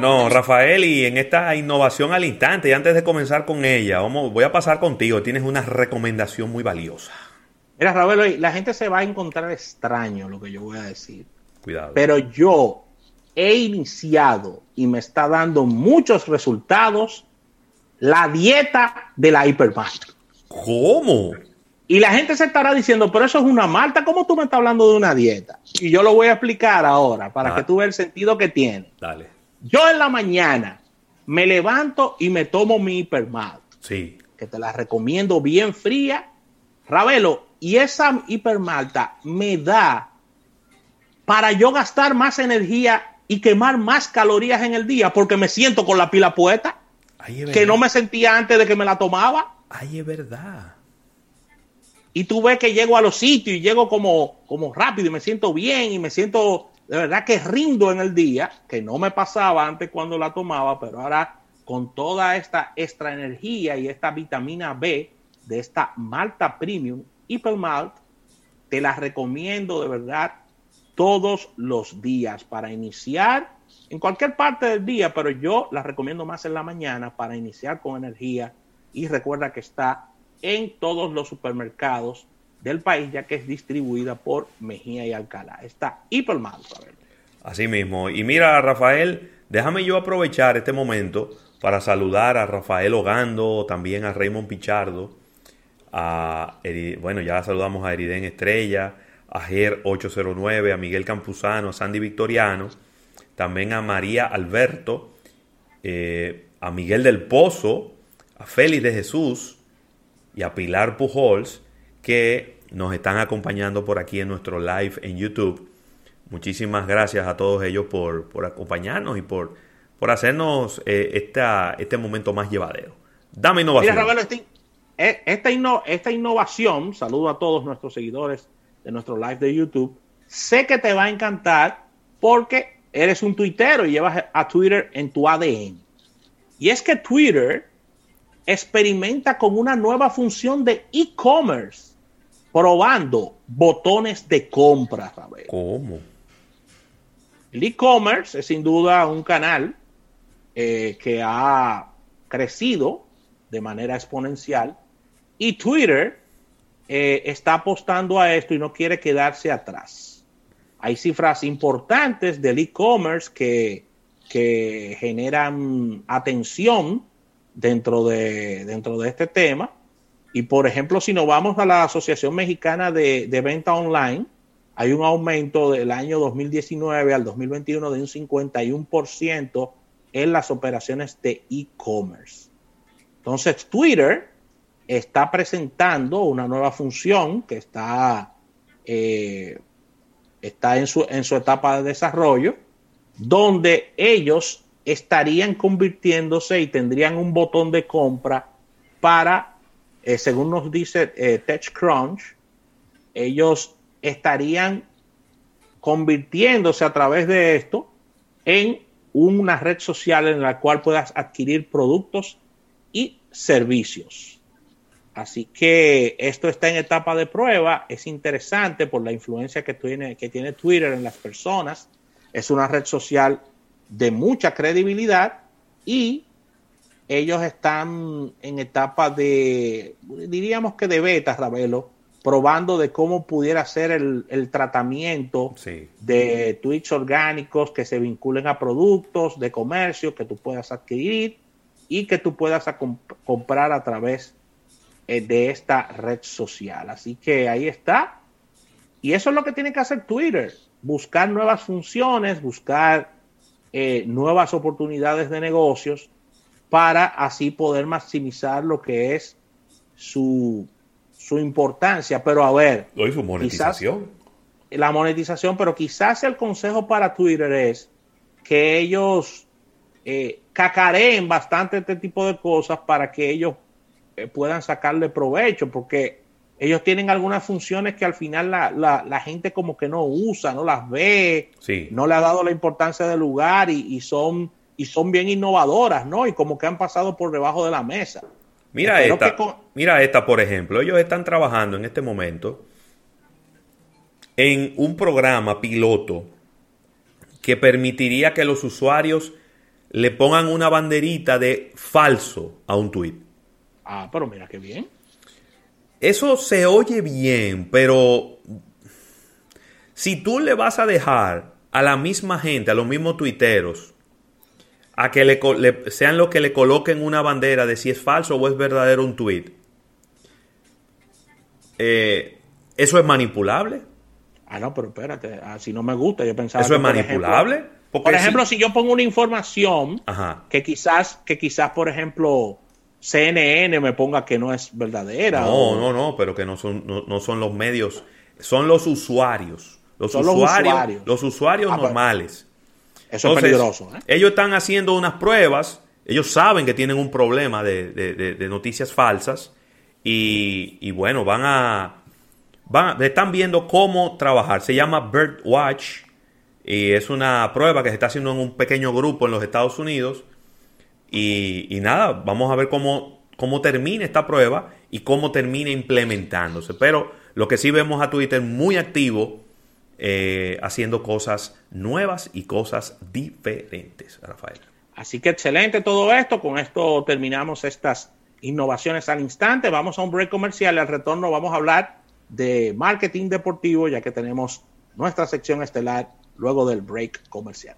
Bueno, Rafael, y en esta innovación al instante, y antes de comenzar con ella, vamos, voy a pasar contigo. Tienes una recomendación muy valiosa. Mira, Rafael, la gente se va a encontrar extraño lo que yo voy a decir. Cuidado. Pero yo he iniciado y me está dando muchos resultados la dieta de la hipermalt. ¿Cómo? Y la gente se estará diciendo, pero eso es una malta, ¿cómo tú me estás hablando de una dieta? Y yo lo voy a explicar ahora para Ah. que tú veas el sentido que tiene. Dale. Yo en la mañana me levanto y me tomo mi hipermalt, Sí. que te la recomiendo bien fría. Ravelo, y esa hipermalta me da para yo gastar más energía y quemar más calorías en el día porque me siento con la pila puesta Ay, que no me sentía antes de que me la tomaba. Ay, es verdad. Y tú ves que llego a los sitios y llego como, como rápido y me siento bien y me siento de verdad que rindo en el día, que no me pasaba antes cuando la tomaba, pero ahora con toda esta extra energía y esta vitamina B de esta malta premium, Hypermalt, te la recomiendo de verdad todos los días para iniciar en cualquier parte del día, pero yo la recomiendo más en la mañana para iniciar con energía. Y recuerda que está en todos los supermercados del país ya que es distribuida por Mejía y Alcalá. Está Hypermalt. a ver. Así mismo. Y mira, Rafael, déjame yo aprovechar este momento para saludar a Rafael Ogando, también a Raymond Pichardo, a bueno, ya saludamos a Eriden Estrella, a Ger 809, a Miguel Campuzano, a Sandy Victoriano, también a María Alberto, eh, a Miguel del Pozo, a Félix de Jesús y a Pilar Pujols, que nos están acompañando por aquí en nuestro live en YouTube. Muchísimas gracias a todos ellos por, por acompañarnos y por, por hacernos eh, esta, este momento más llevadero. Dame innovación. Mira, Ravelo, este- eh, esta, inno- esta innovación, saludo a todos nuestros seguidores de nuestro live de YouTube, sé que te va a encantar porque eres un tuitero y llevas a Twitter en tu ADN. Y es que Twitter experimenta con una nueva función de e-commerce, probando botones de compra. ¿Cómo? El e-commerce es sin duda un canal eh, que ha crecido de manera exponencial y Twitter eh, está apostando a esto y no quiere quedarse atrás. Hay cifras importantes del e-commerce que, que generan atención dentro de, dentro de este tema. Y por ejemplo, si nos vamos a la Asociación Mexicana de, de Venta Online, hay un aumento del año 2019 al 2021 de un 51% en las operaciones de e-commerce. Entonces, Twitter está presentando una nueva función que está, eh, está en, su, en su etapa de desarrollo, donde ellos estarían convirtiéndose y tendrían un botón de compra para, eh, según nos dice eh, TechCrunch, ellos estarían convirtiéndose a través de esto en una red social en la cual puedas adquirir productos y servicios. Así que esto está en etapa de prueba, es interesante por la influencia que tiene, que tiene Twitter en las personas, es una red social de mucha credibilidad y ellos están en etapa de, diríamos que de beta, Ravelo, probando de cómo pudiera ser el, el tratamiento Sí. de tweets orgánicos que se vinculen a productos de comercio que tú puedas adquirir y que tú puedas a comp- comprar a través eh, de esta red social. Así que ahí está. Y eso es lo que tiene que hacer Twitter, buscar nuevas funciones, buscar eh, nuevas oportunidades de negocios para así poder maximizar lo que es su, su importancia. Pero a ver, Lo hizo monetización. la monetización, pero quizás el consejo para Twitter es que ellos eh, cacareen bastante este tipo de cosas para que ellos eh, puedan sacarle provecho, porque ellos tienen algunas funciones que al final la, la- la gente como que no usa, no las ve, Sí. no le ha dado la importancia del lugar y, y son y son bien innovadoras, ¿no? Y como que han pasado por debajo de la mesa. Mira Espero esta, con- mira esta, por ejemplo. Ellos están trabajando en este momento en un programa piloto que permitiría que los usuarios le pongan una banderita de falso a un tweet. Ah, pero mira qué bien. Eso se oye bien, pero si tú le vas a dejar a la misma gente, a los mismos tuiteros, a que le, sean los que le coloquen una bandera de si es falso o es verdadero un tweet, eh, ¿eso es manipulable? Ah, no, pero espérate, si no me gusta, yo pensaba... ¿Eso es manipulable? por ejemplo, si... yo pongo una información que quizás, que quizás, por ejemplo, CNN me ponga que no es verdadera. No, no, no, pero que no son, no, son los medios, son los usuarios. Los usuarios, los usuarios, ah, normales. Eso es peligroso. ¿eh? Ellos están haciendo unas pruebas, ellos saben que tienen un problema de, noticias falsas y, bueno, van a, van están viendo cómo trabajar. Se llama Birdwatch y es una prueba que se está haciendo en un pequeño grupo en los Estados Unidos. Y, nada, vamos a ver cómo, cómo termina esta prueba y cómo termina implementándose. Pero lo que sí vemos a Twitter muy activo eh, haciendo cosas nuevas y cosas diferentes, Rafael. Así que excelente todo esto. Con esto terminamos estas innovaciones al instante. Vamos a un break comercial. Al retorno vamos a hablar de marketing deportivo, ya que tenemos nuestra sección estelar luego del break comercial.